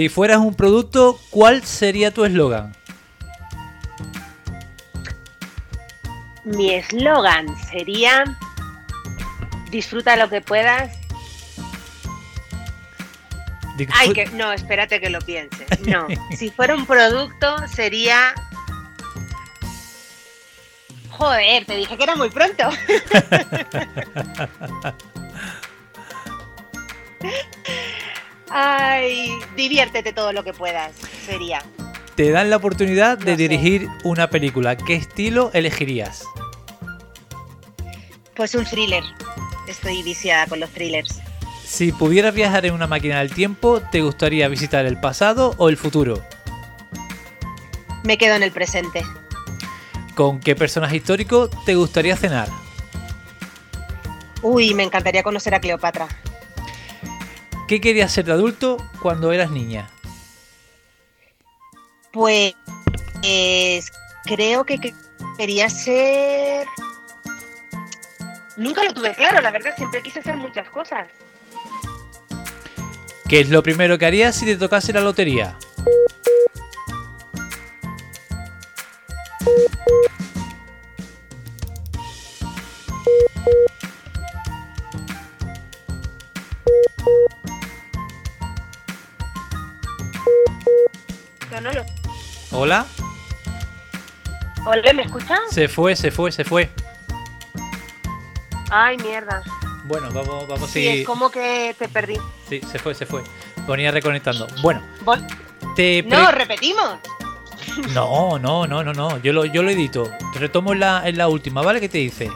Si fueras un producto, ¿cuál sería tu eslogan? Mi eslogan sería disfruta lo que puedas. Ay, que no, espérate que lo piense. No, si fuera un producto sería Joder, te dije que era muy pronto. Ay, diviértete todo lo que puedas, sería. Te dan la oportunidad de dirigir una película. ¿Qué estilo elegirías? Pues un thriller. Estoy viciada con los thrillers. Si pudieras viajar en una máquina del tiempo, ¿te gustaría visitar el pasado o el futuro? Me quedo en el presente. ¿Con qué personaje histórico te gustaría cenar? Uy, me encantaría conocer a Cleopatra. ¿Qué querías ser de adulto cuando eras niña? Pues creo que quería ser... Nunca lo tuve claro, la verdad, siempre quise hacer muchas cosas. ¿Qué es lo primero que harías si te tocase la lotería? Hola. Hola, ¿me escuchan? Se fue, se fue, se fue. Ay, mierda. Bueno, vamos, vamos Sí, es como que te perdí. Sí, se fue, se fue. Ponía reconectando. Bueno, Vol- te No, repetimos. No, no, no, no, no. Yo lo, yo lo edito. Retomo en la, en la última, ¿vale? ¿Qué te dice?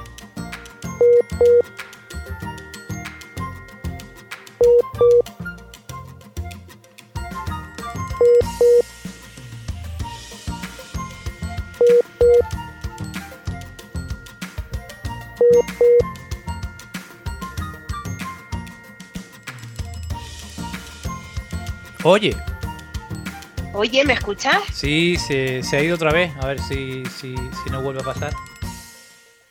Oye, Oye, ¿me escuchas? sí, se, se ha ido otra vez. A ver si, si, si no vuelve a pasar.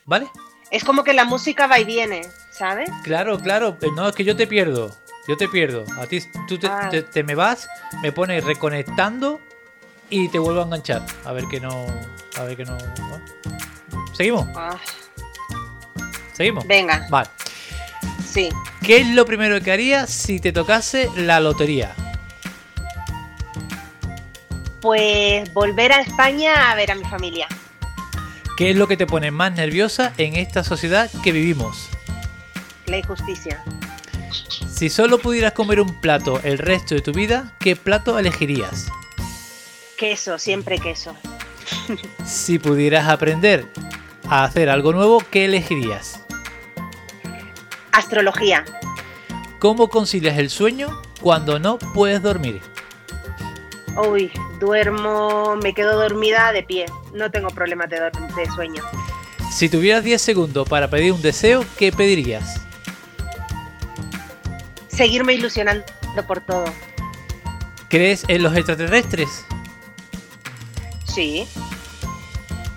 ¿Vale? Es como que la música va y viene, ¿sabes? Claro, claro. eh, No, es que yo te pierdo. Yo te pierdo. A ti, tú te, Ah. te- te me vas, me pones reconectando y te vuelvo a enganchar. A ver que no. A ver que no. bueno. ¿Seguimos? Ah, ¿Seguimos? venga, Vale. sí. ¿Qué es lo primero que harías si te tocase la lotería? Pues volver a España a ver a mi familia. ¿Qué es lo que te pone más nerviosa en esta sociedad que vivimos? La injusticia. Si solo pudieras comer un plato el resto de tu vida, ¿qué plato elegirías? Queso, siempre queso. Si pudieras aprender a hacer algo nuevo, ¿qué elegirías? Astrología. ¿Cómo concilias el sueño cuando no puedes dormir? Uy, duermo, me quedo dormida de pie. No tengo problemas de, de sueño. Si tuvieras 10 segundos para pedir un deseo, ¿qué pedirías? Seguirme ilusionando por todo. ¿Crees en los extraterrestres? Sí,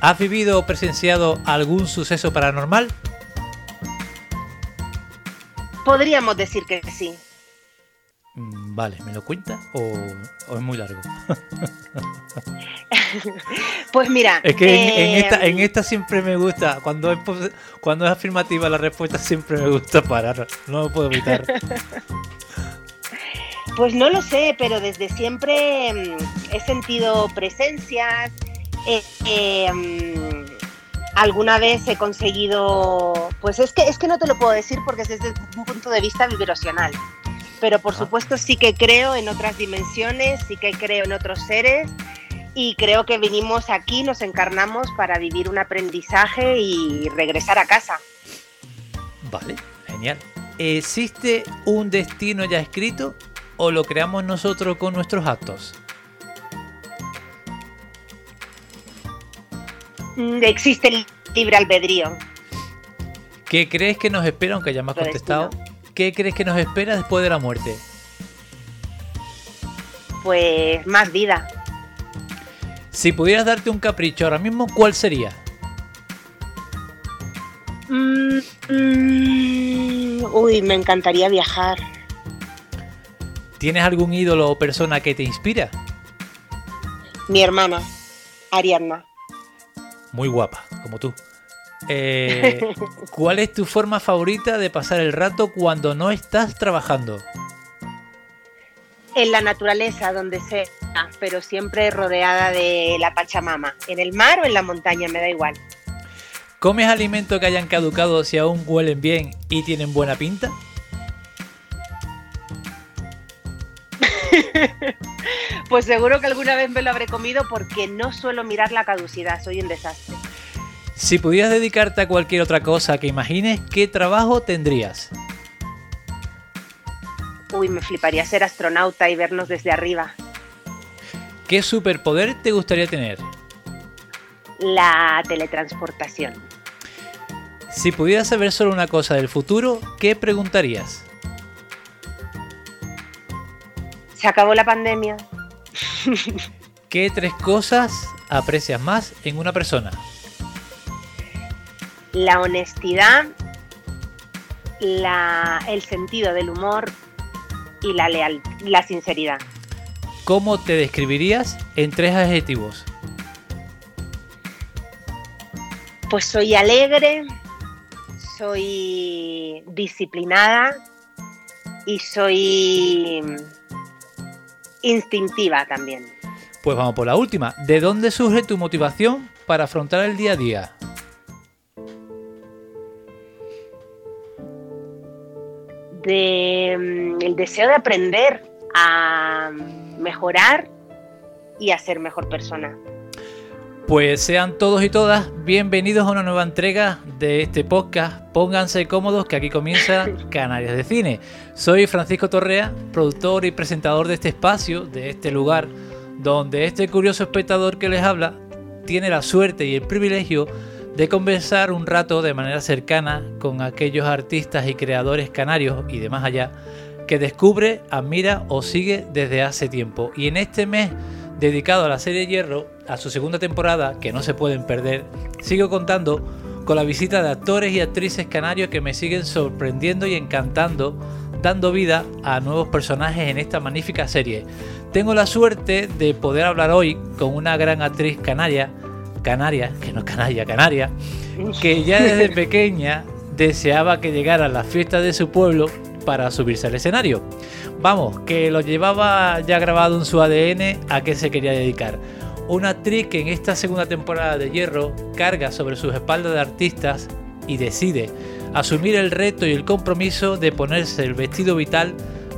¿Has vivido o presenciado algún suceso paranormal? podríamos decir que sí. Vale, ¿me lo cuenta o, o es muy largo? Pues mira, Es que en, en eh, esta, en esta siempre me gusta, cuando es, cuando es afirmativa la respuesta siempre me gusta parar, no lo puedo evitar. Pues no lo sé, pero desde siempre mm, he sentido presencias. eh, eh, mm, alguna vez he conseguido, pues es que es que no te lo puedo decir porque es desde un punto de vista vibracional. Pero por supuesto sí que creo en otras dimensiones, sí que creo en otros seres y creo que vinimos aquí, nos encarnamos para vivir un aprendizaje y regresar a casa. Vale, genial. ¿Existe un destino ya escrito o lo creamos nosotros con nuestros actos? Mm, Existe el libre albedrío. ¿Qué crees que nos espera, aunque ya me has contestado? ¿Qué crees que nos espera después de la muerte? Pues más vida. Si pudieras darte un capricho ahora mismo, ¿cuál sería? Mm, mm, uy, me encantaría viajar. ¿Tienes algún ídolo o persona que te inspira? Mi hermana, Ariadna. Muy guapa, como tú. Eh, ¿Cuál es tu forma favorita de pasar el rato cuando no estás trabajando? En la naturaleza, donde sea, pero siempre rodeada de la Pachamama. En el mar o en la montaña, me da igual. ¿Comes alimentos que hayan caducado si aún huelen bien y tienen buena pinta? Pues seguro que alguna vez me lo habré comido porque no suelo mirar la caducidad, soy un desastre. Si pudieras dedicarte a cualquier otra cosa que imagines, ¿qué trabajo tendrías? Uy, me fliparía ser astronauta y vernos desde arriba. ¿Qué superpoder te gustaría tener? La teletransportación. Si pudieras saber solo una cosa del futuro, ¿qué preguntarías? Se acabó la pandemia. ¿Qué tres cosas aprecias más en una persona? La honestidad, la, el sentido del humor y la, leal, la sinceridad. ¿Cómo te describirías en tres adjetivos? Pues soy alegre, soy disciplinada y soy instintiva también. Pues vamos por la última. ¿De dónde surge tu motivación para afrontar el día a día? De mm, el deseo de aprender a mejorar y a ser mejor persona. Pues sean todos y todas bienvenidos a una nueva entrega de este podcast. Pónganse cómodos que aquí comienza Canarias de Cine. Soy Francisco Torrea, productor y presentador de este espacio, de este lugar, donde este curioso espectador que les habla tiene la suerte y el privilegio de conversar un rato de manera cercana con aquellos artistas y creadores canarios y de más allá que descubre, admira o sigue desde hace tiempo. Y en este mes dedicado a la serie Hierro, a su segunda temporada, que no se pueden perder, sigo contando con la visita de actores y actrices canarios que me siguen sorprendiendo y encantando, dando vida a nuevos personajes en esta magnífica serie. Tengo la suerte de poder hablar hoy con una gran actriz canaria, canaria, que no canaria, canaria, que ya desde pequeña deseaba que llegaran las fiestas de su pueblo para subirse al escenario. Vamos, que lo llevaba ya grabado en su ADN a qué se quería dedicar. Una actriz que en esta segunda temporada de Hierro carga sobre sus espaldas de artistas y decide asumir el reto y el compromiso de ponerse el vestido vital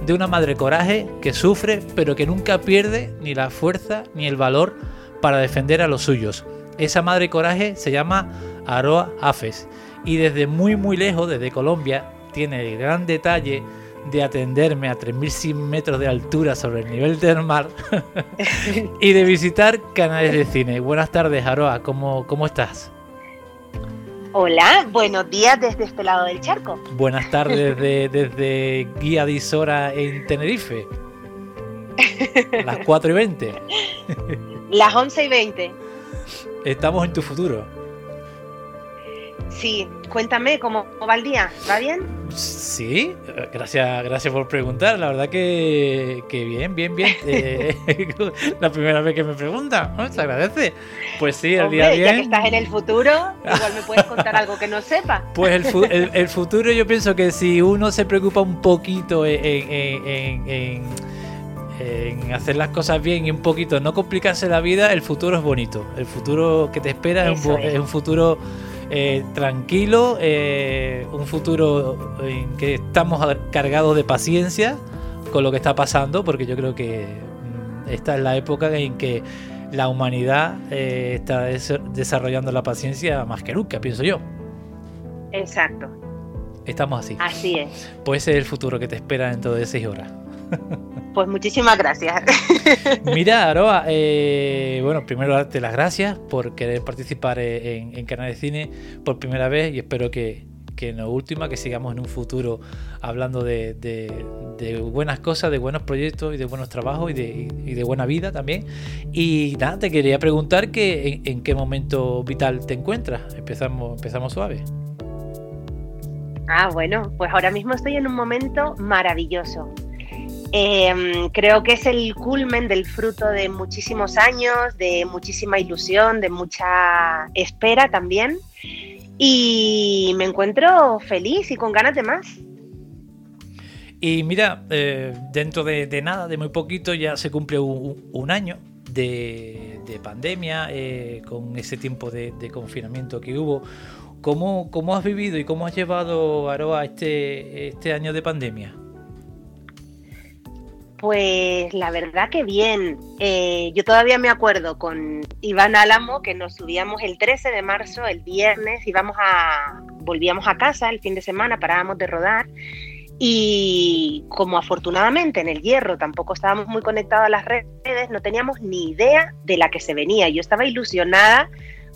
de una madre coraje que sufre pero que nunca pierde ni la fuerza ni el valor para defender a los suyos. Esa madre coraje se llama Aroa Hafes y desde muy muy lejos, desde Colombia, tiene el gran detalle de atenderme a 3.100 metros de altura sobre el nivel del mar y de visitar canales de cine. Buenas tardes, Aroa, ¿cómo, cómo estás? Hola, buenos días desde este lado del charco. Buenas tardes desde, desde Guía de Isora en Tenerife. Las 4 y 20. Las 11 y 20. Estamos en tu futuro. Sí, cuéntame cómo va el día, ¿va bien? Sí, gracias, gracias por preguntar. La verdad que, bien, bien, bien. Eh, la primera vez que me pregunta, ¿no? se agradece. Pues sí, el día bien. Ya que estás en el futuro, igual me puedes contar algo que no sepa. Pues el, futuro, yo pienso que si uno se preocupa un poquito en, hacer las cosas bien y un poquito no complicarse la vida, el futuro es bonito. El futuro que te espera es un futuro eh, tranquilo, eh, un futuro en que estamos cargados de paciencia con lo que está pasando, porque yo creo que mm, esta es la época en que la humanidad eh, está desarrollando la paciencia más que nunca, pienso yo. Exacto. Estamos así. Así es. Pues ese es el futuro que te espera dentro de seis horas. Pues muchísimas gracias. Mira, Aroa, eh, bueno, primero darte las gracias por querer participar en, Canal de Cine por primera vez y espero que, que en la última, que sigamos en un futuro hablando de, buenas cosas, de buenos proyectos y de buenos trabajos y de, buena vida también. Y nada, te quería preguntar que en, qué momento vital te encuentras. Empezamos, empezamos suave. Ah, bueno, pues ahora mismo estoy en un momento maravilloso. Em, creo que es el culmen del fruto de muchísimos años, de muchísima ilusión, de mucha espera también. Y me encuentro feliz y con ganas de más. Y mira, eh, dentro de, nada, de muy poquito, ya se cumple un, año de, pandemia, eh, con ese tiempo de, confinamiento que hubo. ¿Cómo, ¿Cómo, has vivido y cómo has llevado, Aroa, este, este año de pandemia? Pues la verdad que bien. Eh, yo todavía me acuerdo con Iván Álamo que nos subíamos el 13 de marzo, el viernes, íbamos a, volvíamos a casa el fin de semana, parábamos de rodar y como afortunadamente en el hierro tampoco estábamos muy conectados a las redes, no teníamos ni idea de la que se venía. Yo estaba ilusionada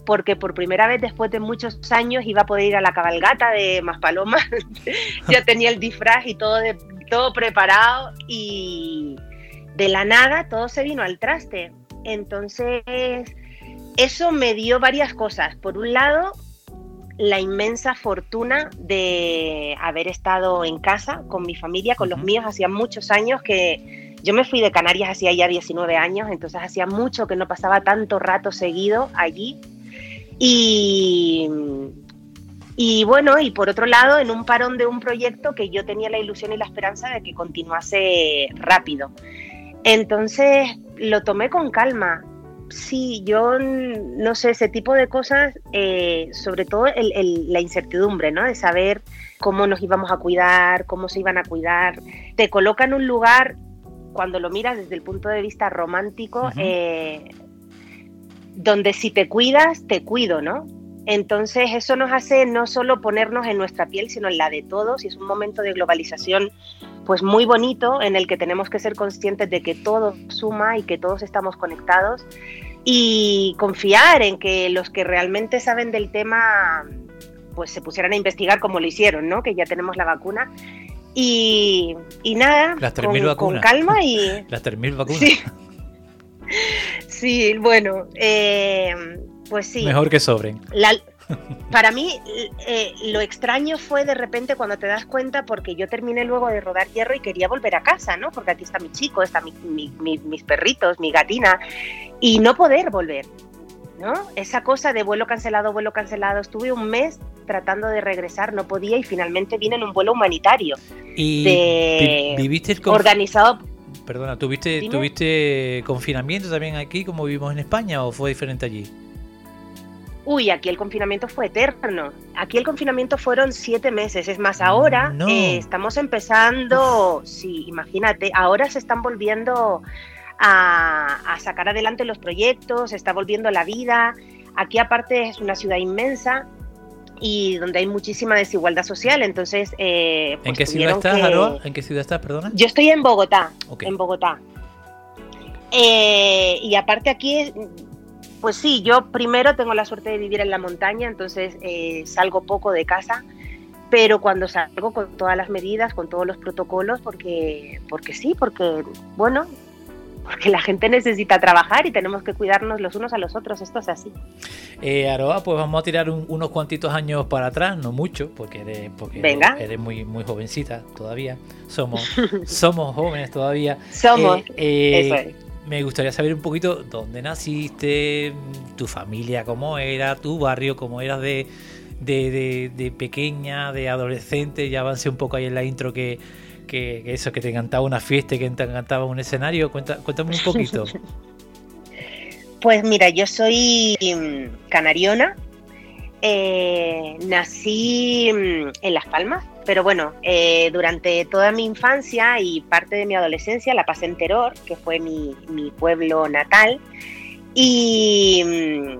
porque por primera vez después de muchos años iba a poder ir a la cabalgata de Maspalomas. ya tenía el disfraz y todo de, todo preparado y de la nada todo se vino al traste. Entonces, eso me dio varias cosas. Por un lado, la inmensa fortuna de haber estado en casa con mi familia, con los míos, hacía muchos años que yo me fui de Canarias hacía ya 19 años, entonces hacía mucho que no pasaba tanto rato seguido allí. Y, y bueno, y por otro lado, en un parón de un proyecto que yo tenía la ilusión y la esperanza de que continuase rápido. Entonces lo tomé con calma. Sí, yo no sé, ese tipo de cosas, eh, sobre todo la incertidumbre, ¿no? De saber cómo nos íbamos a cuidar, cómo se iban a cuidar. Te coloca en un lugar, cuando lo miras desde el punto de vista romántico, eh, donde si te cuidas, te cuido, ¿no? Entonces eso nos hace no solo ponernos en nuestra piel, sino en la de todos y es un momento de globalización pues muy bonito en el que tenemos que ser conscientes de que todo suma y que todos estamos conectados y confiar en que los que realmente saben del tema pues se pusieran a investigar como lo hicieron, ¿no? Que ya tenemos la vacuna. Y, nada, con, calma y... Las 3.000 vacunas. Sí, sí bueno, eh, pues sí. Mejor que sobren. para mí, eh, lo extraño fue de repente cuando te das cuenta, porque yo terminé luego de rodar hierro y quería volver a casa, ¿no? Porque aquí está mi chico, está mis perritos, mi gatina, y no poder volver, ¿no? Esa cosa de vuelo cancelado, vuelo cancelado. Estuve un mes tratando de regresar, no podía y finalmente vine en un vuelo humanitario. ¿Y viviste el organizado Perdona, ¿tuviste, ¿tuviste confinamiento también aquí como vivimos en España o fue diferente allí? Uy, aquí el confinamiento fue eterno. Aquí el confinamiento fueron siete meses. Es más, ahora eh, estamos empezando, sí, imagínate, ahora se están volviendo a, sacar adelante los proyectos, se está volviendo la vida. Aquí aparte es una ciudad inmensa y donde hay muchísima desigualdad social. Entonces, eh, ¿en pues qué ciudad estás, ¿En qué ciudad estás, perdona? Yo estoy en Bogotá, en Bogotá. Eh, y aparte aquí pues sí, yo primero tengo la suerte de vivir en la montaña, entonces eh, salgo poco de casa, pero cuando salgo con todas las medidas, con todos los protocolos, porque, porque sí, porque, bueno, porque la gente necesita trabajar y tenemos que cuidarnos los unos a los otros, esto es así. Eh, Aroa, pues vamos a tirar unos cuantitos años para atrás, no mucho, porque eres, porque Venga. eres muy, muy jovencita todavía, somos, somos jóvenes todavía. Somos, Eh, eh, eso es. Me gustaría saber un poquito dónde naciste, tu familia cómo era, tu barrio cómo eras de, de, de- de pequeña, de adolescente. Ya avancé un poco ahí en la intro que, que, que eso, que te encantaba una fiesta, y que te encantaba un escenario. Cuenta, cuéntame un poquito. Pues mira, yo soy mm, canariona, eh, nací mm, en Las Palmas, pero bueno, eh, durante toda mi infancia y parte de mi adolescencia la pasé en Teror, que fue mi, mi pueblo natal. Y, mm,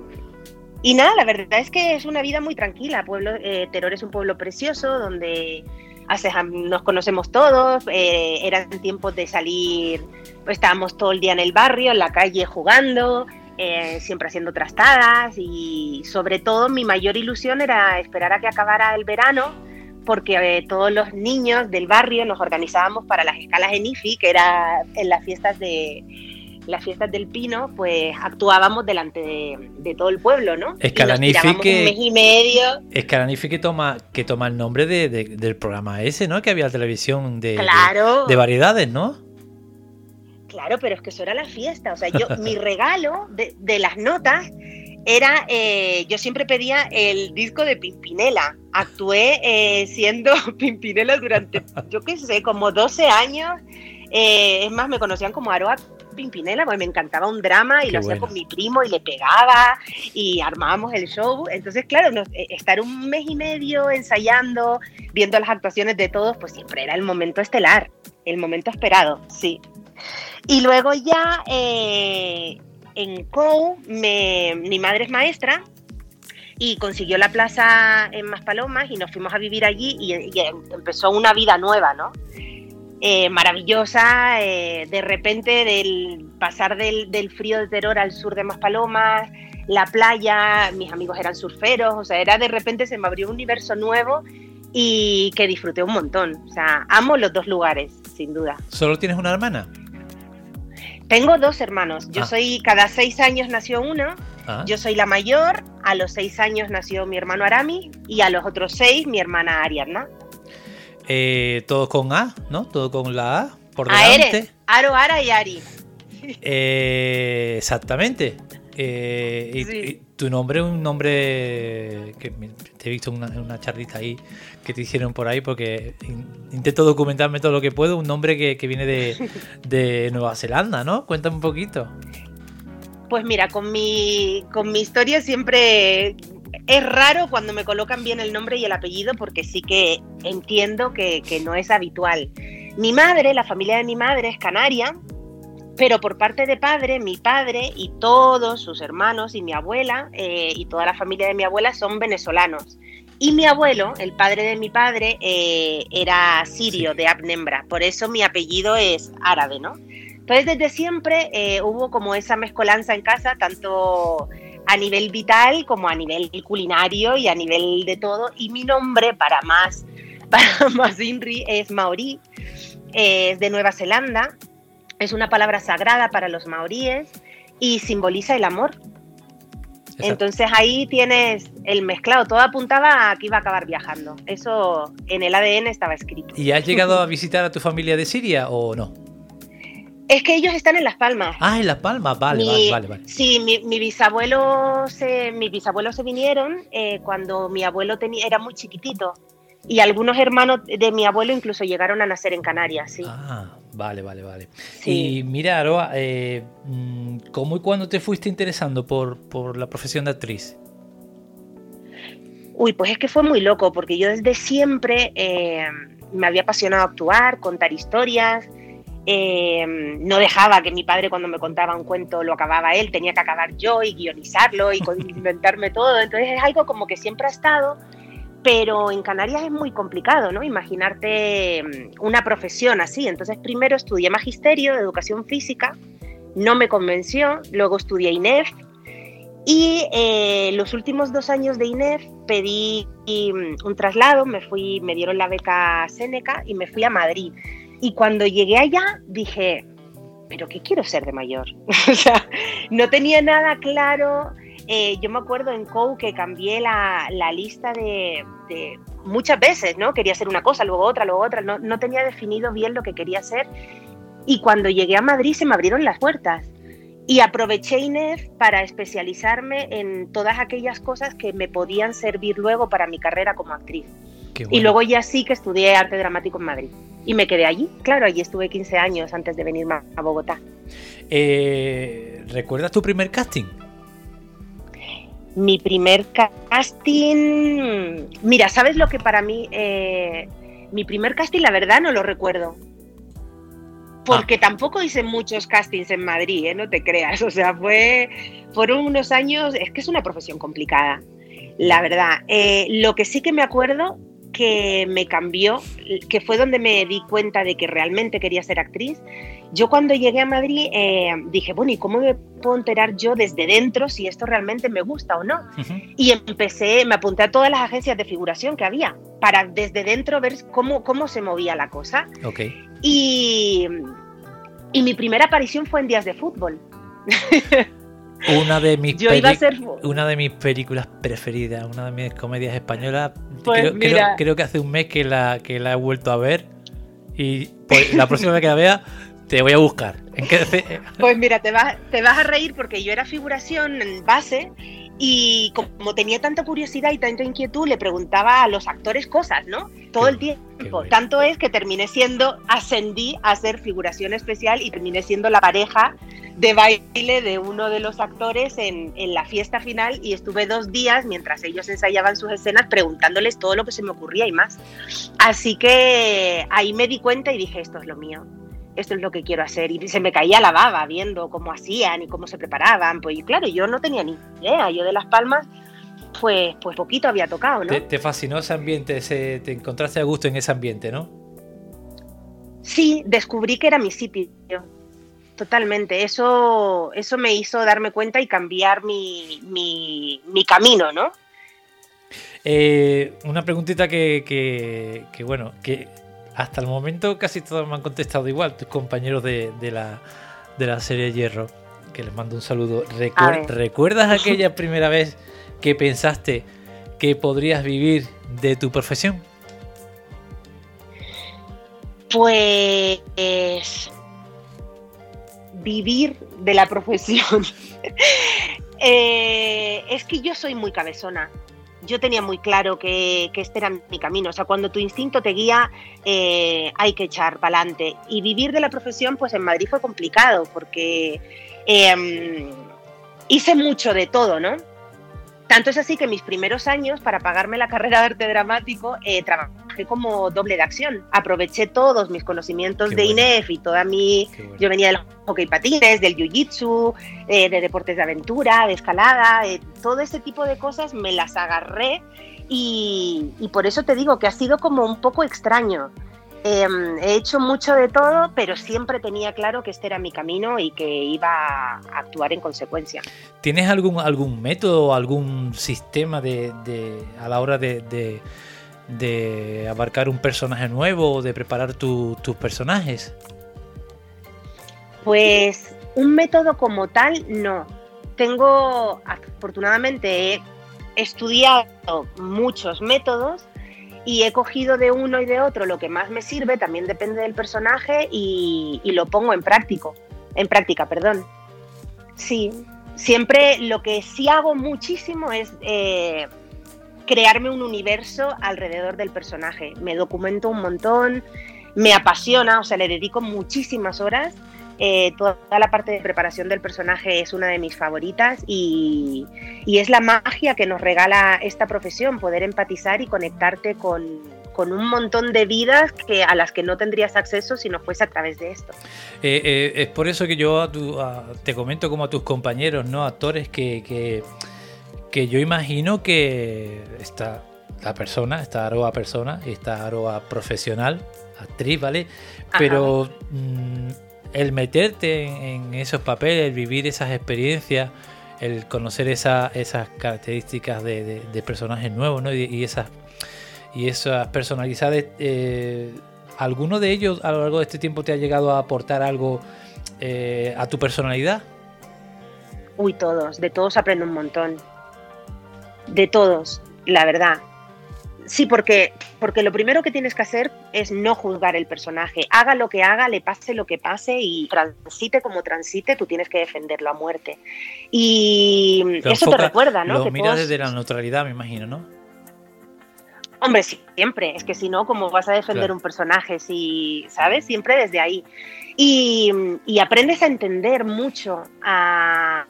y nada, la verdad es que es una vida muy tranquila. Pueblo, eh, Teror es un pueblo precioso donde haces am- nos conocemos todos, eh, eran tiempos de salir, pues, estábamos todo el día en el barrio, en la calle jugando, eh, siempre haciendo trastadas y sobre todo mi mayor ilusión era esperar a que acabara el verano porque eh, todos los niños del barrio nos organizábamos para las escalas en IFI, que era en las fiestas de las fiestas del Pino, pues actuábamos delante de, de todo el pueblo, ¿no? Escala Y nos Nifi tirábamos que- un mes y medio. Escaranifi que toma, que toma el nombre de- de- del programa ese, ¿no? Que había televisión de, de- Claro. de variedades, ¿no? Claro, pero es que eso era la fiesta. O sea, yo, mi regalo de, de las notas era, eh, yo siempre pedía el disco de Pimpinela. Actué eh, siendo Pimpinela durante, yo qué sé, como 12 años. Eh, es más, me conocían como Aroa Pimpinela, porque me encantaba un drama y Qué lo hacía bueno. con mi primo y le pegaba y armábamos el show. Entonces, claro, nos- eh, estar un mes y medio ensayando, viendo las actuaciones de todos, pues siempre era el momento estelar, el momento esperado, sí. Y luego ya en COU, me- mi madre es maestra y consiguió la plaza en Maspalomas y nos fuimos a vivir allí y, y empezó una vida nueva, ¿no? Eh, maravillosa, eh, de repente del pasar del, del frío de Terror al sur de Maspalomas, la playa, mis amigos eran surferos, o sea, era de repente se me abrió un universo nuevo y que disfruté un montón. O sea, amo los dos lugares, sin duda. ¿Solo tienes una hermana? Tengo dos hermanos. Yo Ah. soy, cada seis años nació uno. Ah, Yo soy la mayor. A los seis años nació mi hermano Arami. Y a los otros seis, mi hermana Ariadna. eh, todo con A, ¿no? Todo con la A por Aere, delante. Aro, Ara y Ari. Eh, exactamente. Eh, y, Sí. y tu nombre es un nombre que te he visto en una, una charlita ahí que te hicieron por ahí porque in- intento documentarme todo lo que puedo. Un nombre que, que viene de, de Nueva Zelanda, ¿no? Cuéntame un poquito. Pues mira, con mi, con mi historia siempre es raro cuando me colocan bien el nombre y el apellido porque sí que entiendo que, que no es habitual. Mi madre, la familia de mi madre es canaria, pero por parte de padre, mi padre y todos sus hermanos y mi abuela eh, y toda la familia de mi abuela son venezolanos. Y mi abuelo, el padre de mi padre, eh, era sirio, Sí. de Abnembra. Por eso mi apellido es árabe, ¿no? Entonces, desde siempre eh, hubo como esa mezcolanza en casa, tanto a nivel vital como a nivel culinario y a nivel de todo. Y mi nombre, para más, para más Inri, es Maorí, es de Nueva Zelanda. Es una palabra sagrada para los maoríes y simboliza el amor. Exacto. Entonces ahí tienes el mezclado. Todo apuntaba a que iba a acabar viajando. Eso en el ADN estaba escrito. ¿Y has llegado a visitar a tu familia de Siria o no? Es que ellos están en Las Palmas. Ah, en Las Palmas, vale, Mi- vale, vale, vale. Sí, mi, mi bisabuelo se, mis bisabuelos se vinieron eh, cuando mi abuelo tenía, era muy chiquitito. Y algunos hermanos de mi abuelo incluso llegaron a nacer en Canarias, sí. Ah, vale, vale, vale. Sí. Y mira, Aroa, eh, mm, ¿cómo y cuándo te fuiste interesando por, por la profesión de actriz? Uy, pues es que fue muy loco, porque yo desde siempre eh, me había apasionado actuar, contar historias. eh, no dejaba que mi padre cuando me contaba un cuento lo acababa él, tenía que acabar yo y guionizarlo y inventarme todo. Entonces es algo como que siempre ha estado, pero en Canarias es muy complicado, ¿no? Imaginarte mm, una profesión así. Entonces primero estudié magisterio de educación física, no me convenció, luego estudié INEF y eh, los últimos dos años de INEF pedí mm, un traslado, me fui, me dieron la beca Seneca y me fui a Madrid. Y cuando llegué allá dije, pero ¿qué quiero ser de mayor? o sea, no tenía nada claro. Eh, yo me acuerdo en COU que cambié la, lista de, muchas veces, ¿no? Quería hacer una cosa, luego otra, luego otra, no, no tenía definido bien lo que quería hacer. Y cuando llegué a Madrid se me abrieron las puertas. Y aproveché Inés para especializarme en todas aquellas cosas que me podían servir luego para mi carrera como actriz. Y luego ya sí que estudié arte dramático en Madrid. Y me quedé allí, claro, allí estuve 15 años antes de venir a Bogotá. Eh, ¿Recuerdas tu primer casting? Mi primer casting... Mira, ¿sabes lo que para mí... Eh, mi primer casting, la verdad, no lo recuerdo porque ah. tampoco hice muchos castings en Madrid, ¿eh? no te creas. O sea, fue, fueron unos años, es que es una profesión complicada, la verdad. Eh, lo que sí que me acuerdo que me cambió, que fue donde me di cuenta de que realmente quería ser actriz. Yo cuando llegué a Madrid eh, dije, bueno, ¿y cómo me puedo enterar yo desde dentro si esto realmente me gusta o no? Y empecé, me apunté a todas las agencias de figuración que había para desde dentro ver cómo, cómo se movía la cosa. Okay. Y, y mi primera aparición fue en Días de Fútbol. Una de mis una de mis películas preferidas, una de mis comedias españolas. Pues creo, que hace un mes que la, que la he vuelto a ver. Y pues, la próxima vez que la vea, te voy a buscar. Pues mira, te vas, te vas a reír porque yo era figuración en base y como tenía tanta curiosidad y tanta inquietud, le preguntaba a los actores cosas, ¿no? Todo el tiempo. Tanto es que terminé siendo, ascendí a ser figuración especial y terminé siendo la pareja de baile de uno de los actores en, en, la fiesta final y estuve dos días mientras ellos ensayaban sus escenas preguntándoles todo lo que se me ocurría y más. Así que ahí me di cuenta y dije, esto es lo mío esto es lo que quiero hacer. Y se me caía la baba viendo cómo hacían y cómo se preparaban. Pues y claro, yo no tenía ni idea. Yo de Las Palmas, pues, pues poquito había tocado, ¿no? Te, fascinó ese ambiente, te encontraste a gusto en ese ambiente, ¿no? Sí, descubrí que era mi sitio. Totalmente. Eso, eso me hizo darme cuenta y cambiar mi, mi, camino, ¿no? Eh, una preguntita que, que, que, bueno, que hasta el momento casi todos me han contestado igual, tus compañeros de, la, de la serie Hierro, que les mando un saludo. ¿Recuerdas aquella primera vez que pensaste que podrías vivir de tu profesión? Pues vivir de la profesión. Eh, es que yo soy muy cabezona yo tenía muy claro que, este era mi camino. O sea, cuando tu instinto te guía, eh, hay que echar para adelante. Y vivir de la profesión, pues en Madrid fue complicado porque em, hice mucho de todo, ¿no? Tanto es así que mis primeros años, para pagarme la carrera de arte dramático, eh, trabajé como doble de acción. Aproveché todos mis conocimientos de INEF y toda mi... Yo venía del hockey patines, del jiu-jitsu, eh, de deportes de aventura, de escalada, eh, todo ese tipo de cosas me las agarré y, y por eso te digo que ha sido como un poco extraño. Em, he hecho mucho de todo, pero siempre tenía claro que este era mi camino y que iba a actuar en consecuencia. ¿Tienes algún, algún método algún sistema de, a la hora de, de, abarcar un personaje nuevo o de preparar tus personajes? Pues un método como tal, no. Tengo, afortunadamente, he estudiado muchos métodos y he cogido de uno y de otro lo que más me sirve, también depende del personaje y, lo pongo en práctico, en práctica, perdón. Sí, siempre lo que sí hago muchísimo es eh, crearme un universo alrededor del personaje. Me documento un montón, me apasiona, o sea, le dedico muchísimas horas eh, toda la parte de preparación del personaje es una de mis favoritas y, es la magia que nos regala esta profesión, poder empatizar y conectarte con, un montón de vidas que, a las que no tendrías acceso si no fuese a través de esto. Eh, eh, es por eso que yo te comento como a tus compañeros, ¿no? Actores que, que, yo imagino que esta, la persona, esta aroa persona, esta aroa profesional, actriz, ¿vale? Pero mm, el meterte en, esos papeles, el vivir esas experiencias, el conocer esas características de, personajes nuevos ¿no? y, esas y esas personalidades, eh, ¿alguno de ellos a lo largo de este tiempo te ha llegado a aportar algo eh, a tu personalidad? Uy, todos, de todos aprendo un montón. De todos, la verdad. Sí, porque, porque lo primero que tienes que hacer es no juzgar el personaje. Haga lo que haga, le pase lo que pase y transite como transite, tú tienes que defenderlo a muerte. Y eso te recuerda, ¿no? Lo miras desde la neutralidad, me imagino, ¿no? Hombre, siempre. Es que si no, ¿cómo vas a defender un personaje? Si, ¿sabes? Siempre desde ahí. Y, aprendes a entender mucho a,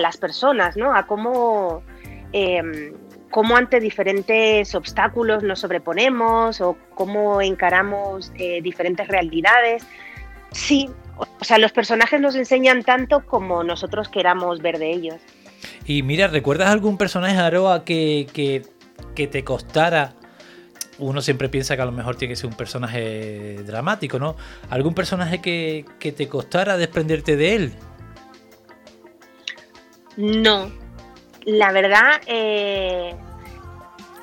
las personas, ¿no? A cómo. Em, cómo ante diferentes obstáculos nos sobreponemos o cómo encaramos eh, diferentes realidades. Sí, o sea, los personajes nos enseñan tanto como nosotros queramos ver de ellos. Y mira, ¿recuerdas algún personaje, Aroa, que, que, que te costara uno siempre piensa que a lo mejor tiene que ser un personaje dramático, ¿no? ¿Algún personaje que, que, te costara desprenderte de él? No, la verdad... Eh,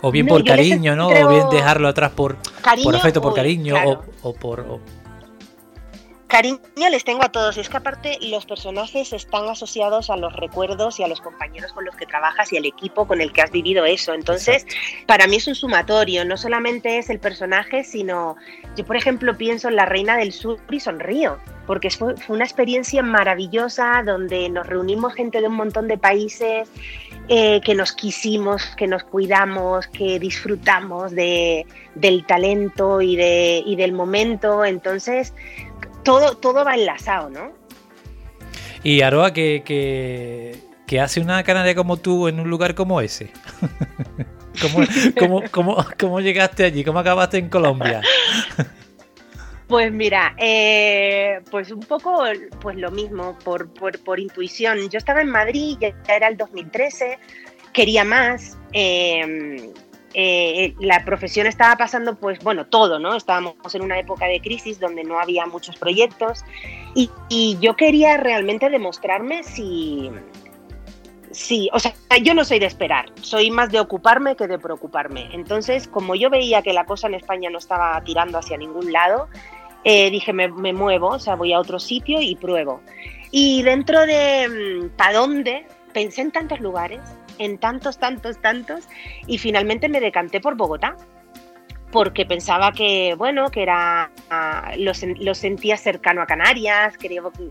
o bien por cariño, ¿no? O bien dejarlo atrás por, por afecto, por cariño, o, por... Cariño les tengo a todos. Es que aparte los personajes están asociados a los recuerdos y a los compañeros con los que trabajas y al equipo con el que has vivido eso. Entonces, para mí es un sumatorio. No solamente es el personaje, sino yo, por ejemplo, pienso en la Reina del Sur y sonrío, porque fue una experiencia maravillosa donde nos reunimos gente de un montón de países eh, que nos quisimos, que nos cuidamos, que disfrutamos de, del talento y, de, y del momento. Entonces, todo, todo va enlazado, ¿no? Y Aroa, que, hace una canaria como tú en un lugar como ese. ¿Cómo, llegaste allí? ¿Cómo acabaste en Colombia? Pues mira, eh, pues un poco pues lo mismo, por, por, intuición. Yo estaba en Madrid, ya era el 2013, quería más. Eh, eh, la profesión estaba pasando, pues bueno, todo, ¿no? Estábamos en una época de crisis donde no había muchos proyectos y, yo quería realmente demostrarme si, Sí, o sea, yo no soy de esperar, soy más de ocuparme que de preocuparme. Entonces, como yo veía que la cosa en España no estaba tirando hacia ningún lado, eh, dije, me, me, muevo, o sea, voy a otro sitio y pruebo. Y dentro de mm, ¿para dónde? Pensé en tantos lugares, en tantos, tantos, tantos, y finalmente me decanté por Bogotá, porque pensaba que, bueno, que era, ah, lo, sentía cercano a Canarias, creo que,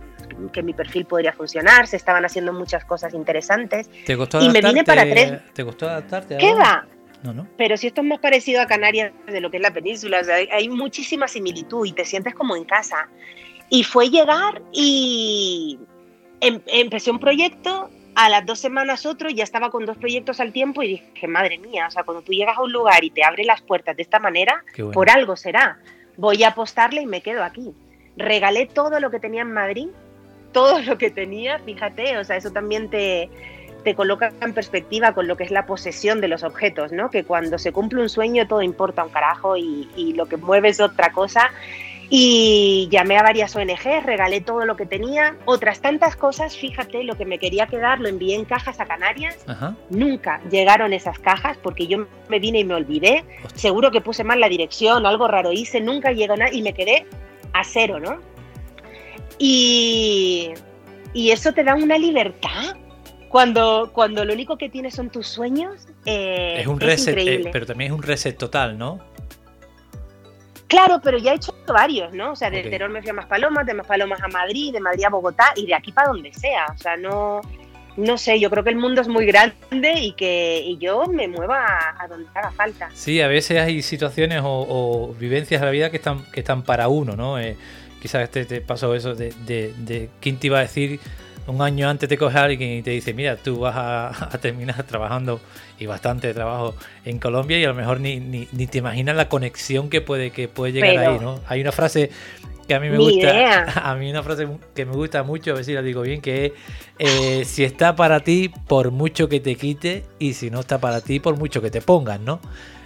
que, mi perfil podría funcionar, se estaban haciendo muchas cosas interesantes. ¿Te costó y me vine para tres. ¿Te costó adaptarte? ¿Qué va? No, no. Pero si esto es más parecido a Canarias de lo que es la península, hay, muchísima similitud y te sientes como en casa. Y fue llegar y em, empecé un proyecto a las dos semanas otro, ya estaba con dos proyectos al tiempo y dije, madre mía, o sea, cuando tú llegas a un lugar y te abre las puertas de esta manera, por algo será. Voy a apostarle y me quedo aquí. Regalé todo lo que tenía en Madrid, todo lo que tenía, fíjate, o sea, eso también te, te coloca en perspectiva con lo que es la posesión de los objetos, ¿no? Que cuando se cumple un sueño todo importa un carajo y, y lo que mueve es otra cosa y llamé a varias ONGs, regalé todo lo que tenía, otras tantas cosas, fíjate, lo que me quería quedar lo envié en cajas a Canarias. Nunca llegaron esas cajas porque yo me vine y me olvidé. Seguro que puse mal la dirección, algo raro hice, nunca llegó nada y me quedé a cero, ¿no? Y, y eso te da una libertad. Cuando, cuando lo único que tienes son tus sueños, eh, es un reset, eh, pero también es un reset total, ¿no? Claro, pero ya he hecho varios, ¿no? O sea, de Teror me fui a Maspalomas, de Maspalomas a Madrid, de Madrid a Bogotá y de aquí para donde sea. O sea, no, no sé, yo creo que el mundo es muy grande y que yo me mueva a, donde haga falta. Sí, a veces hay situaciones o, vivencias de la vida que están, que están para uno, ¿no? Eh, quizás te, te pasó eso de, de, de quién te iba a decir un año antes te coge alguien y te dice, mira, tú vas a, terminar trabajando y bastante trabajo en Colombia y a lo mejor ni, ni, te imaginas la conexión que puede, que puede llegar ahí, ¿no? Hay una frase que a mí me gusta, a mí una frase que me gusta mucho, a ver si la digo bien, que es, eh, si está para ti, por mucho que te quite, y si no está para ti, por mucho que te pongan, ¿no?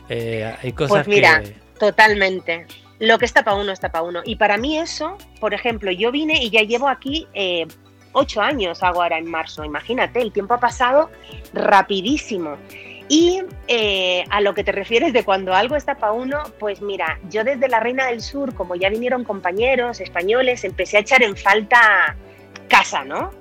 Eh, hay cosas pues mira, totalmente. Lo que está para uno está para uno. Y para mí eso, por ejemplo, yo vine y ya llevo aquí eh, ocho años hago ahora en marzo, imagínate, el tiempo ha pasado rapidísimo. Y eh, a lo que te refieres de cuando algo está para uno, pues mira, yo desde la Reina del Sur, como ya vinieron compañeros españoles, empecé a echar en falta casa, ¿no?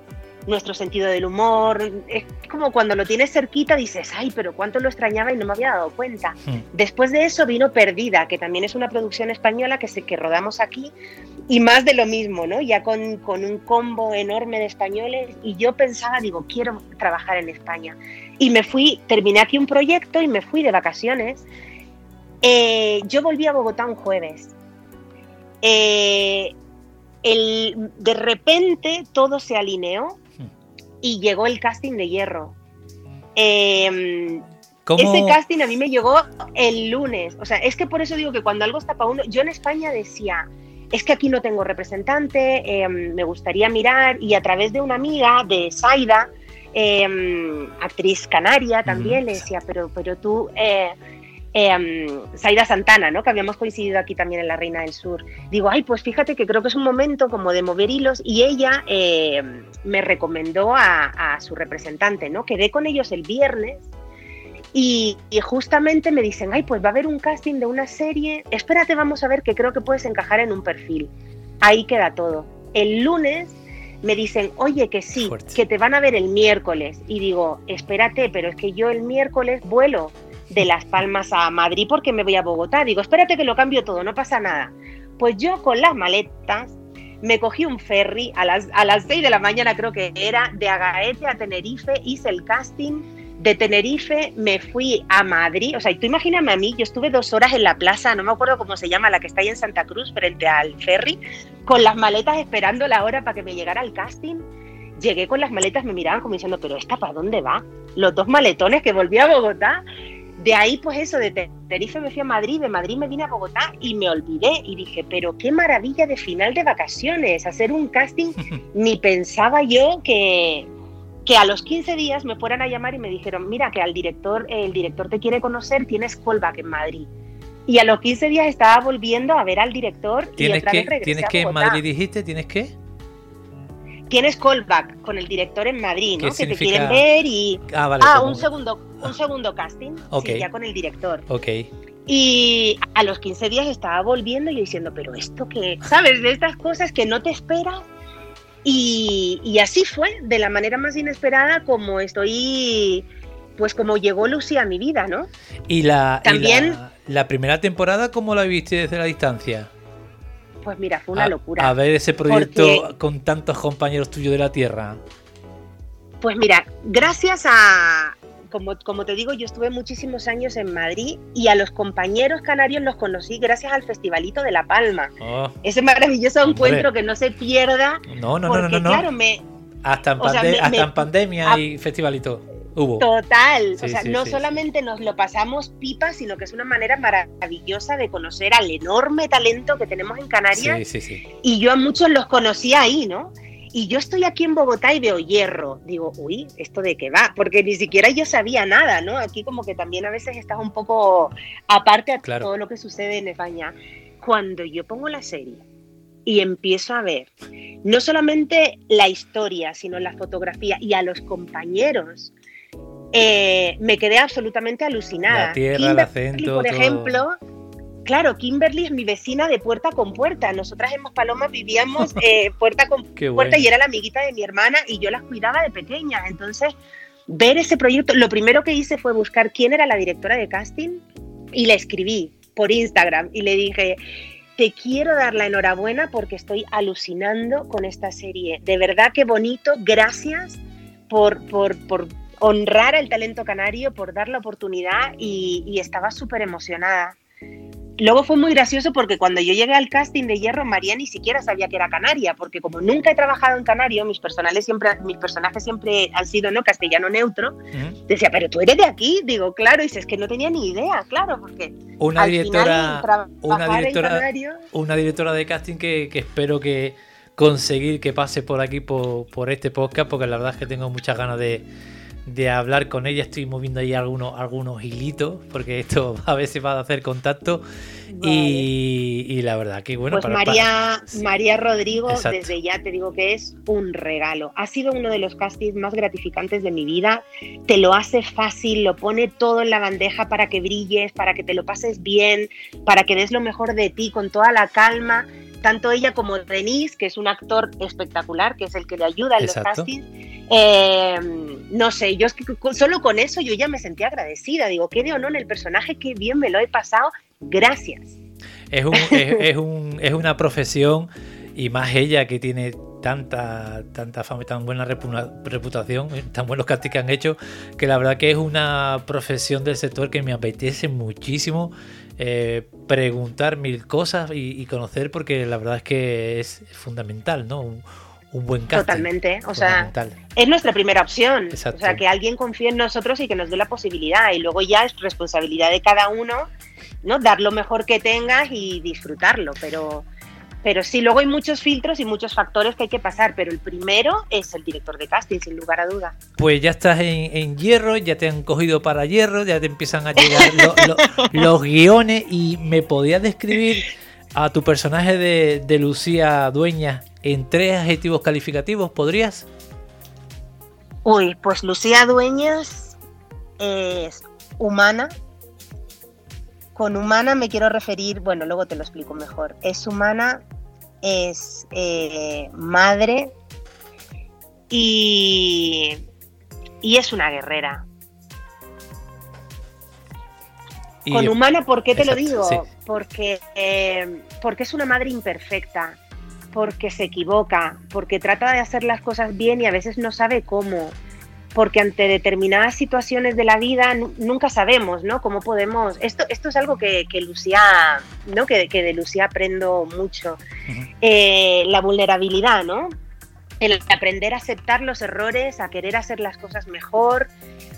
Nuestro sentido del humor. Es como cuando lo tienes cerquita dices, ay, pero cuánto lo extrañaba y no me había dado cuenta. Hmm. Después de eso vino Perdida, que también es una producción española que, se, que rodamos aquí, y más de lo mismo, ¿no? Ya con, con un combo enorme de españoles, y yo pensaba, digo, quiero trabajar en España. Y me fui, terminé aquí un proyecto y me fui de vacaciones. Eh, yo volví a Bogotá un jueves. Eh, el, de repente todo se alineó y llegó el casting de Hierro. Eh, ¿Cómo? ese casting a mí me llegó el lunes. O sea, es que por eso digo que cuando algo está para uno, yo en España decía, es que aquí no tengo representante, eh, me gustaría mirar y a través de una amiga de Saida, eh, actriz canaria también, le decía, pero, pero tú, eh, eh, Saida Santana, ¿no? que habíamos coincidido aquí también en La Reina del Sur. Digo, ay, pues fíjate que creo que es un momento como de mover hilos y ella eh, me recomendó a, a su representante, ¿no? Quedé con ellos el viernes y, y justamente me dicen, ay, pues va a haber un casting de una serie, espérate, vamos a ver que creo que puedes encajar en un perfil. Ahí queda todo. El lunes me dicen, oye, que sí, Fuerte. que te van a ver el miércoles. Y digo, espérate, pero es que yo el miércoles vuelo de Las Palmas a Madrid porque me voy a Bogotá. Digo, espérate que lo cambio todo, no pasa nada. Pues yo con las maletas me cogí un ferry a las, a las 6 de la mañana, creo que era, de Agaete a Tenerife, hice el casting. De Tenerife me fui a Madrid, o sea, tú imagíname a mí, yo estuve dos horas en la plaza, no me acuerdo cómo se llama, la que está ahí en Santa Cruz, frente al ferry, con las maletas esperando la hora para que me llegara el casting. Llegué con las maletas, me miraban como diciendo, pero ¿esta para dónde va? Los dos maletones que volví a Bogotá. De ahí, pues eso, de Tenerife me fui a Madrid, de Madrid me vine a Bogotá y me olvidé. Y dije, pero qué maravilla de final de vacaciones, hacer un casting. Ni pensaba yo que, que a los 15 días me fueran a llamar y me dijeron, mira, que al director, el director te quiere conocer, tienes callback en Madrid. Y a los 15 días estaba volviendo a ver al director y ¿Tienes otra que, vez regresé ¿tienes a que en. Madrid dijiste? ¿Tienes que? Tienes callback con el director en Madrid, ¿Qué ¿no? Que te quieren ver y... Ah, vale. Ah, un segundo, un segundo casting, Ok. sí, ya con el director. Ok. Y a los 15 días estaba volviendo y yo diciendo, pero esto qué, ¿sabes? De estas cosas que no te esperas. Y, y así fue, de la manera más inesperada como estoy, pues como llegó Lucy a mi vida, ¿no? ¿Y la, y También- la, la primera temporada cómo la viste desde la distancia? Pues mira, fue una a, locura. A ver ese proyecto Porque- con tantos compañeros tuyos de la Tierra. Pues mira, gracias a, como, como te digo, yo estuve muchísimos años en Madrid y a los compañeros canarios los conocí gracias al Festivalito de La Palma. Oh, Ese maravilloso Hombre. encuentro que no se pierda. no, no, no, porque, no, no, no. claro, me, hasta en, sea, me- hasta me- en pandemia a- y festivalito. Hubo. Total, Sí, o sea, sí, no sí, solamente nos lo pasamos pipa, sino que es una manera maravillosa de conocer al enorme talento que tenemos en Canarias y yo a muchos los conocí ahí, ¿no? Y yo estoy aquí en Bogotá y veo hierro. Digo, uy, ¿esto de qué va? Porque ni siquiera yo sabía nada, ¿no? Aquí como que también a veces estás un poco aparte a Claro. todo lo que sucede en España. Cuando yo pongo la serie y empiezo a ver no solamente la historia, sino la fotografía y a los compañeros, eh, me quedé absolutamente alucinada. La tierra, el Kimberly, acento, por todo. ejemplo, claro, Kimberly es mi vecina de puerta con puerta. Nosotras en Palomas vivíamos eh, puerta con Qué puerta bueno. y era la amiguita de mi hermana y yo las cuidaba de pequeña. Entonces, ver ese proyecto, lo primero que hice fue buscar quién era la directora de casting y le escribí por Instagram y le dije, te quiero dar la enhorabuena porque estoy alucinando con esta serie. De verdad que bonito, gracias por, por, por honrar al talento canario, por dar la oportunidad y, y estaba súper emocionada. Luego fue muy gracioso porque cuando yo llegué al casting de Hierro, María ni siquiera sabía que era canaria, porque como nunca he trabajado en canario, mis, personales siempre, mis personajes siempre han sido no castellano neutro, decía, pero tú eres de aquí, digo, claro, y dices es que no tenía ni idea, claro, porque Una al directora, final una directora, canario, una directora de casting que, que espero que conseguir que pase por aquí por, por este podcast, porque la verdad es que tengo muchas ganas de, de hablar con ella. Estoy moviendo ahí algunos, algunos hilitos, porque esto a veces va a hacer contacto. Y, la verdad que bueno. Pues María, María Rodrigo, desde ya te digo que es un regalo. Ha sido uno de los castings más gratificantes de mi vida. Te lo hace fácil, lo pone todo en la bandeja para que brilles, para que te lo pases bien, para que des lo mejor de ti con toda la calma. Tanto ella como Denise, que es un actor espectacular, que es el que le ayuda en los castings. Eh, no sé, yo es que solo con eso yo ya me sentía agradecida. Digo, qué de honor el personaje, qué bien me lo he pasado Gracias. Es, un, es, un, es, una profesión y más ella que tiene tanta, tanta fama y tan buena reputación, tan buenos castings que han hecho, que la verdad que es una profesión del sector que me apetece muchísimo eh, preguntar mil cosas y, conocer porque la verdad es que es fundamental, ¿no? Un, buen casting. Totalmente, o sea, es nuestra primera opción. O sea, que alguien confíe en nosotros y que nos dé la posibilidad y luego ya es responsabilidad de cada uno ¿no? Dar lo mejor que tengas y disfrutarlo, pero, pero sí, luego hay muchos filtros y muchos factores que hay que pasar, pero el primero es el director de casting, sin lugar a duda. Pues ya estás en, hierro, ya te han cogido para hierro, ya te empiezan a llegar los guiones y me podías describir a tu personaje de, de Lucía Dueña en tres adjetivos calificativos, ¿podrías? Uy, pues Lucía Dueñas es humana, con humana me quiero referir, bueno, luego te lo explico mejor. Es humana, es eh, madre y, y es una guerrera. con humana, ¿por qué te lo digo? Porque, eh, porque es una madre imperfecta, porque se equivoca, porque trata de hacer las cosas bien y a veces no sabe cómo porque ante determinadas situaciones de la vida nunca sabemos, ¿no? Cómo podemos... Esto, esto es algo que, Lucía, ¿no? Que, de Lucía aprendo mucho. Eh, la vulnerabilidad, ¿no? El aprender a aceptar los errores, a querer hacer las cosas mejor,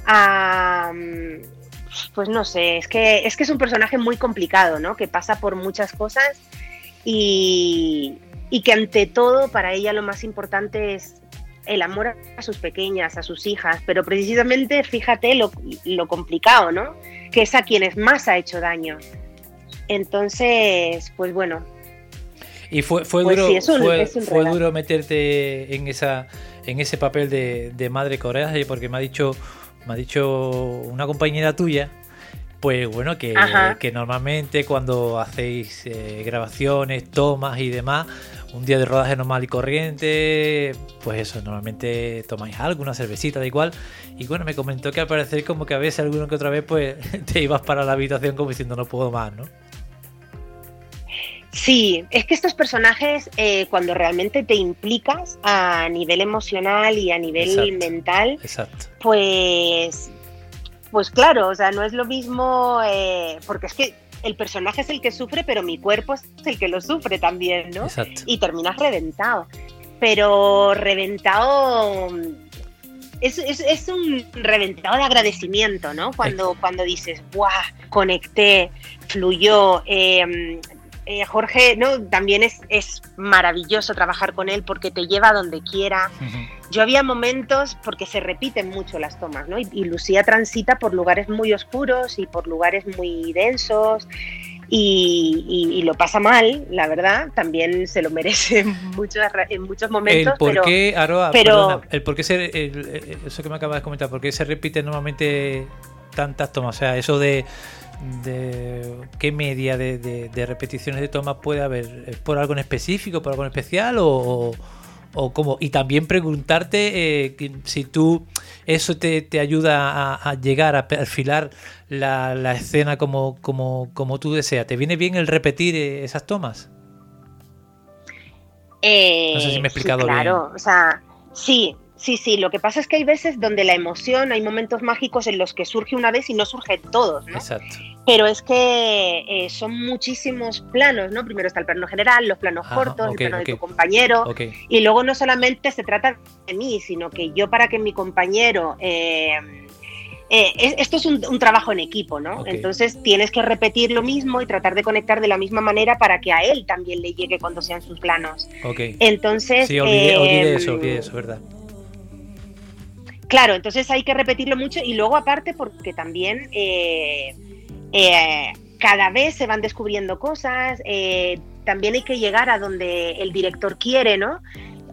a... Pues no sé, es que, es que es un personaje muy complicado, ¿no? Que pasa por muchas cosas y, y que ante todo para ella lo más importante es el amor a sus pequeñas, a sus hijas, pero precisamente fíjate lo, complicado, ¿no? Que es a quienes más ha hecho daño. Entonces, pues bueno. Y fue, fue pues duro, fue, duro meterte en esa, en ese papel de, madre coreana, porque me ha dicho, me ha dicho una compañera tuya, pues bueno, que, que normalmente cuando hacéis eh, grabaciones, tomas y demás, un día de rodaje normal y corriente, pues eso, normalmente tomáis algo, una cervecita, da igual. Y bueno, me comentó que al parecer como que a veces alguna que otra vez pues te ibas para la habitación como diciendo no puedo más, ¿no? Sí, es que estos personajes, eh, cuando realmente te implicas a nivel emocional y a nivel mental, pues pues claro, o sea, no es lo mismo, eh, porque es que el personaje es el que sufre, pero mi cuerpo es el que lo sufre también, ¿no? Exacto. Y terminas reventado. Pero reventado es, es, un reventado de agradecimiento, ¿no? Cuando, cuando dices, ¡buah! Conecté, fluyó. Eh, eh, Jorge, ¿no? También es, es maravilloso trabajar con él porque te lleva a donde quiera. Yo había momentos, porque se repiten mucho las tomas, ¿no? Y, Lucía transita por lugares muy oscuros y por lugares muy densos. Y, lo pasa mal, la verdad, también se lo merece en muchos, en muchos momentos. El por qué, pero, el por qué se, eso que me acabas de comentar, ¿por qué se repite normalmente tantas tomas? O sea, eso de de qué media de, repeticiones de toma puede haber? ¿Es por algo en específico, por algo en especial o, o cómo? Y también preguntarte eh, si tú eso te, ayuda a, llegar a perfilar la, escena como, como, como, tú deseas. ¿Te viene bien el repetir eh, esas tomas? no sé si me he explicado bien. Claro, o sea, sí, Sí, sí, lo que pasa es que hay veces donde la emoción, hay momentos mágicos en los que surge una vez y no surge todos, ¿no? Exacto. Pero es que eh, son muchísimos planos, ¿no? Primero está el plano general, los planos cortos, el plano de tu compañero. Y luego no solamente se trata de mí, sino que yo para que mi compañero... Eh, eh, esto es un, trabajo en equipo, ¿no? Entonces tienes que repetir lo mismo y tratar de conectar de la misma manera para que a él también le llegue cuando sean sus planos. Ok. Entonces... Sí, olvidé, olvidé eso, olvidé eso, ¿verdad? Claro, entonces hay que repetirlo mucho y luego aparte porque también eh, eh, cada vez se van descubriendo cosas, eh, también hay que llegar a donde el director quiere, ¿no?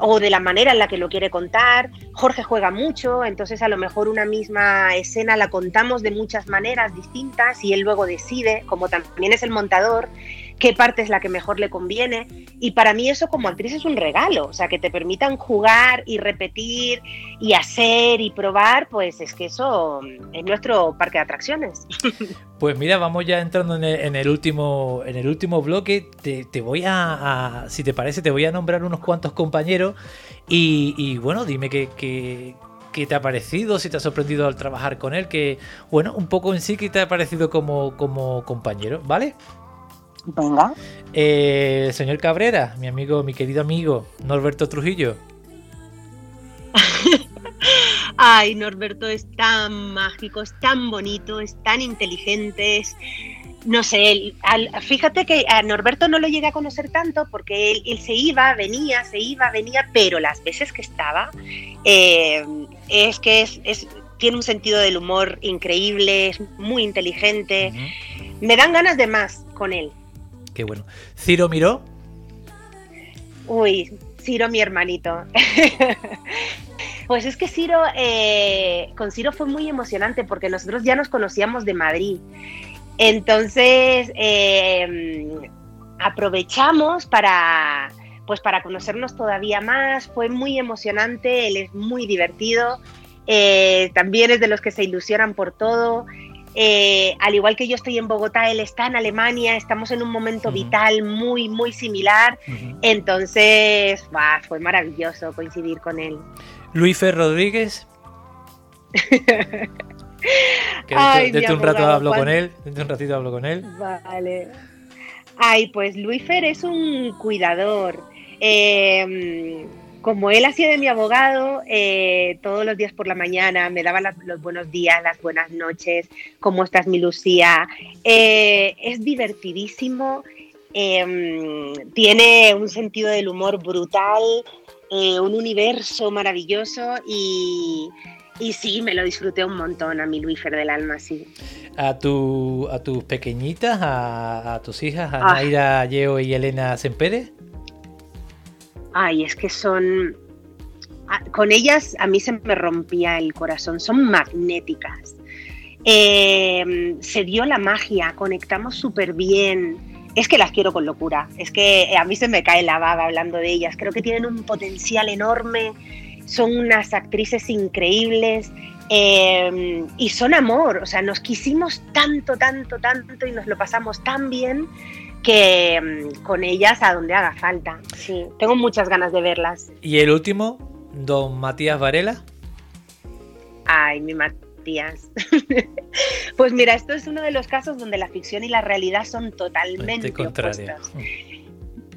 o de la manera en la que lo quiere contar. Jorge juega mucho, entonces a lo mejor una misma escena la contamos de muchas maneras distintas y él luego decide, como también es el montador, qué parte es la que mejor le conviene. Y para mí eso como actriz es un regalo, o sea, que te permitan jugar y repetir y hacer y probar, pues es que eso es nuestro parque de atracciones. Pues mira, vamos ya entrando en el, último en el último bloque. Te, voy a, si te parece, te voy a nombrar unos cuantos compañeros y, bueno, dime qué, qué, te ha parecido, si te ha sorprendido al trabajar con él, que bueno, un poco en sí que te ha parecido como, como compañero, ¿vale? Venga. Eh, señor Cabrera, mi amigo, mi querido amigo, Norberto Trujillo. Ay, Norberto es tan mágico, es tan bonito, es tan inteligente, no sé, fíjate que a Norberto no lo llegué a conocer tanto porque él, se iba, venía, se iba, venía, pero las veces que estaba, eh, es que es, tiene un sentido del humor increíble, es muy inteligente, me dan ganas de más con él. Bueno. ¿Ciro miró? Uy, Ciro mi hermanito. Pues es que Ciro, eh, con Ciro fue muy emocionante porque nosotros ya nos conocíamos de Madrid. Entonces, em, aprovechamos para, pues para conocernos todavía más. Fue muy emocionante, él es muy divertido. Eh, también es de los que se ilusionan por todo. Eh, al igual que yo estoy en Bogotá, él está en Alemania, estamos en un momento vital muy, muy similar. Entonces, fue maravilloso coincidir con él. Luis Fer Rodríguez. que un rato hablo con él, un ratito hablo con él. Vale. Ay, pues Luis Fer es un cuidador. Em, como él hacía de mi abogado, eh, todos los días por la mañana me daba los buenos días, las buenas noches, ¿cómo estás mi Lucía? Eh, es divertidísimo, em, tiene un sentido del humor brutal, eh, un universo maravilloso y, y, sí, me lo disfruté un montón a mi Luífer del alma, sí. A, tu, a tus pequeñitas, a, tus hijas, a ah. Naira, Yeo y Elena Sempere. Ay, es que son... Con ellas a mí se me rompía el corazón, son magnéticas. Eh, se dio la magia, conectamos súper bien es que las quiero con locura, es que a mí se me cae la baba hablando de ellas, creo que tienen un potencial enorme, son unas actrices increíbles eh, y son amor, o sea, nos quisimos tanto, tanto, tanto y nos lo pasamos tan bien que mm, con ellas a donde haga falta. Sí, tengo muchas ganas de verlas. ¿Y el último, don Matías Varela? Ay, mi Matías pues mira, esto es uno de los casos donde la ficción y la realidad son totalmente opuestas.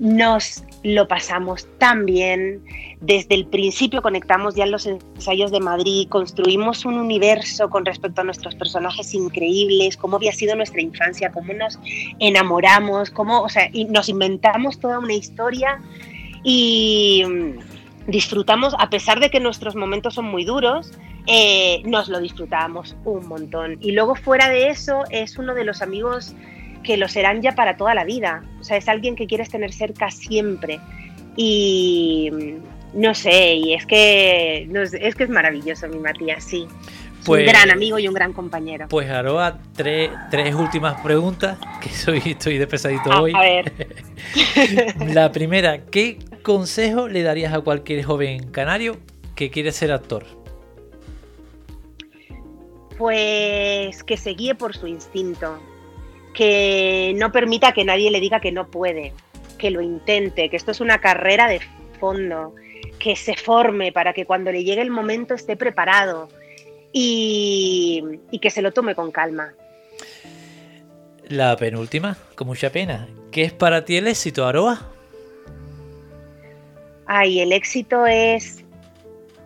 Nos lo pasamos tan bien. Desde el principio conectamos ya los ensayos de Madrid, construimos un universo con respecto a nuestros personajes increíbles, cómo había sido nuestra infancia, cómo nos enamoramos, cómo, o sea, y nos inventamos toda una historia y mm, disfrutamos, a pesar de que nuestros momentos son muy duros, eh, nos lo disfrutamos un montón. Y luego fuera de eso es uno de los amigos que lo serán ya para toda la vida. O sea, es alguien que quieres tener cerca siempre. Y no sé, y es que, es, que es maravilloso mi Matías, sí. un pues gran amigo y un gran compañero. Pues Aroa, tres, tres últimas preguntas, que soy, estoy de pesadito ah, hoy. A ver. la primera, ¿qué consejo le darías a cualquier joven canario que quiere ser actor? Pues que se guíe por su instinto, que no permita que nadie le diga que no puede, que lo intente, que esto es una carrera de fondo, que se forme para que cuando le llegue el momento esté preparado y, que se lo tome con calma. La penúltima, con mucha pena. ¿Qué es para ti el éxito, Aroa? Ay, el éxito es,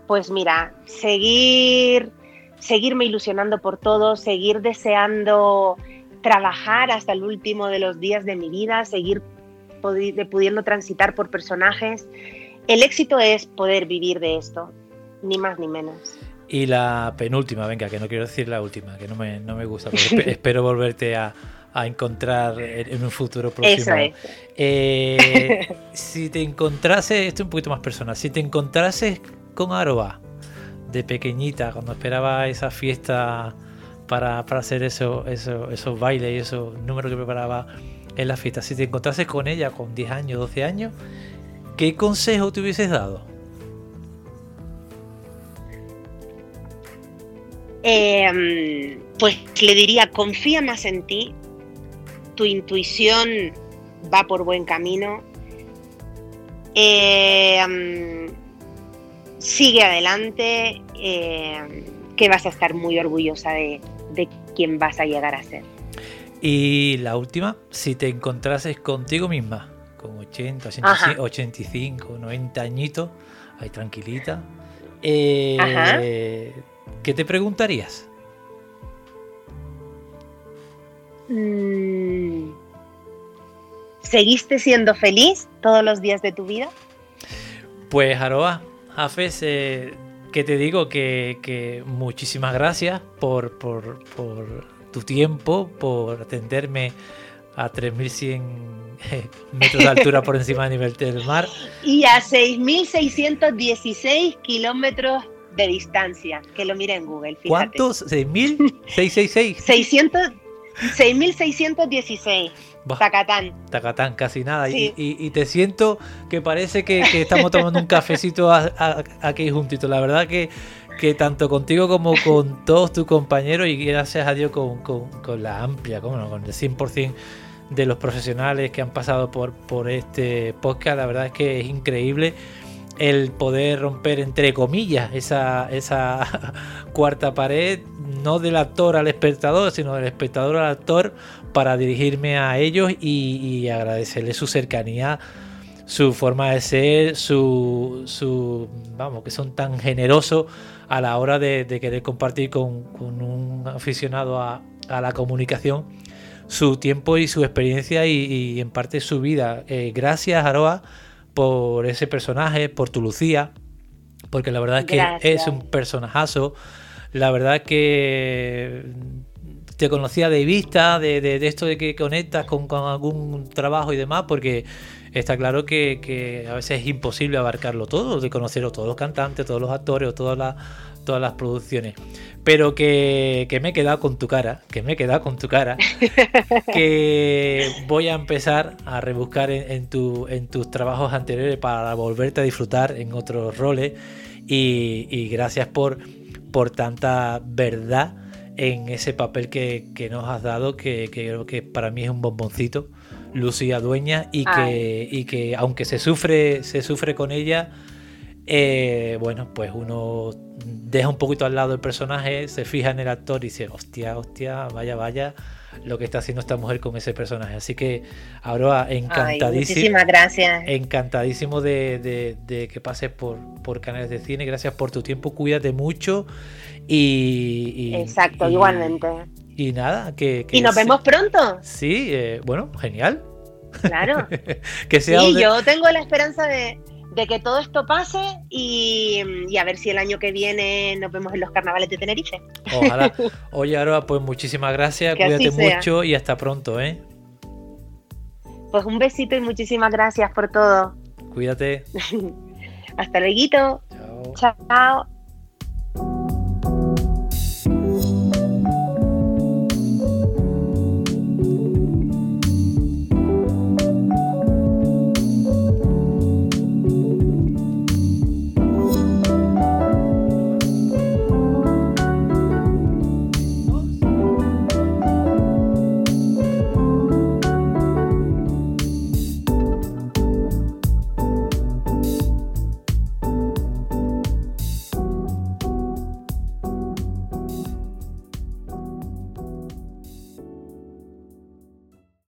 pues mira, seguir seguirme ilusionando por todo, seguir deseando trabajar hasta el último de los días de mi vida, seguir pudiendo transitar por personajes. El éxito es poder vivir de esto, ni más ni menos. Y la penúltima, venga, que no quiero decir la última, que no me, no me gusta, porque espero volverte a, a encontrar en un futuro próximo. Eh, si te encontrases, esto es un poquito más personal, si te encontrases con Aroa de pequeñita, cuando esperaba esa fiesta para, hacer eso, eso, esos bailes y esos números que preparaba en la fiesta, si te encontrases con ella con 10 años, 12 años, ¿qué consejo te hubieses dado? Eh, pues le diría, confía más en ti, tu intuición va por buen camino. Eh, sigue adelante, eh, que vas a estar muy orgullosa de, de quién vas a llegar a ser. Y la última, si te encontrases contigo misma, con 80, 85, 90 añitos, ahí tranquilita, eh, ¿qué te preguntarías? Mm. ¿Seguiste siendo feliz todos los días de tu vida? Pues Aroa, Jafes, eh, que te digo que, muchísimas gracias por, por, tu tiempo, por atenderme a 3.100 metros de altura por encima del nivel del mar. Y a 6.616 kilómetros de distancia, que lo mire en Google. Fíjate. ¿Cuántos? ¿6.666? 600... 6.616. Tacatán. Tacatán, casi nada. Y, te siento que parece que, estamos tomando un cafecito aquí juntito. La verdad que, que tanto contigo como con todos tus compañeros y gracias a Dios con, la amplia, con el 100% de los profesionales que han pasado por, por este podcast, la verdad es que es increíble el poder romper entre comillas esa, esa cuarta pared, no del actor al espectador, sino del espectador al actor, para dirigirme a ellos y, agradecerles su cercanía, su forma de ser, su, su, vamos, que son tan generosos a la hora de, querer compartir con, un aficionado a, la comunicación su tiempo y su experiencia y, en parte su vida. Eh, gracias, Aroa, por ese personaje, por tu Lucía, porque la verdad es que es un personajazo. La verdad que te conocía de vista, de, esto de que conectas con, algún trabajo y demás, porque está claro que, a veces es imposible abarcarlo todo, de conocer a todos los cantantes, todos los actores o todas las, todas las producciones. Pero que, me he quedado con tu cara, que me he quedado con tu cara, que voy a empezar a rebuscar en, tu, en tus trabajos anteriores para volverte a disfrutar en otros roles. y gracias por por tanta verdad en ese papel que, nos has dado, que, creo que para mí es un bomboncito, Lucía Dueña, y que, y que aunque se sufre, se sufre con ella, eh, bueno, pues uno deja un poquito al lado el personaje, se fija en el actor y dice, hostia, hostia, vaya, vaya, lo que está haciendo esta mujer con ese personaje. Así que, ahora encantadísimo. muchísimas gracias. Encantadísimo de, que pases por, por canales de cine. Gracias por tu tiempo. Cuídate mucho. Y. Exacto, igualmente. Y nada, que. y nos vemos pronto. Sí, eh, bueno, genial. Claro. que sea sí, yo tengo la esperanza de de que todo esto pase y, a ver si el año que viene nos vemos en los carnavales de Tenerife. Ojalá. Oye, Aroa, pues muchísimas gracias, cuídate mucho y hasta pronto, ¿eh? Pues un besito y muchísimas gracias por todo. Cuídate. hasta luego. Chao. Chao.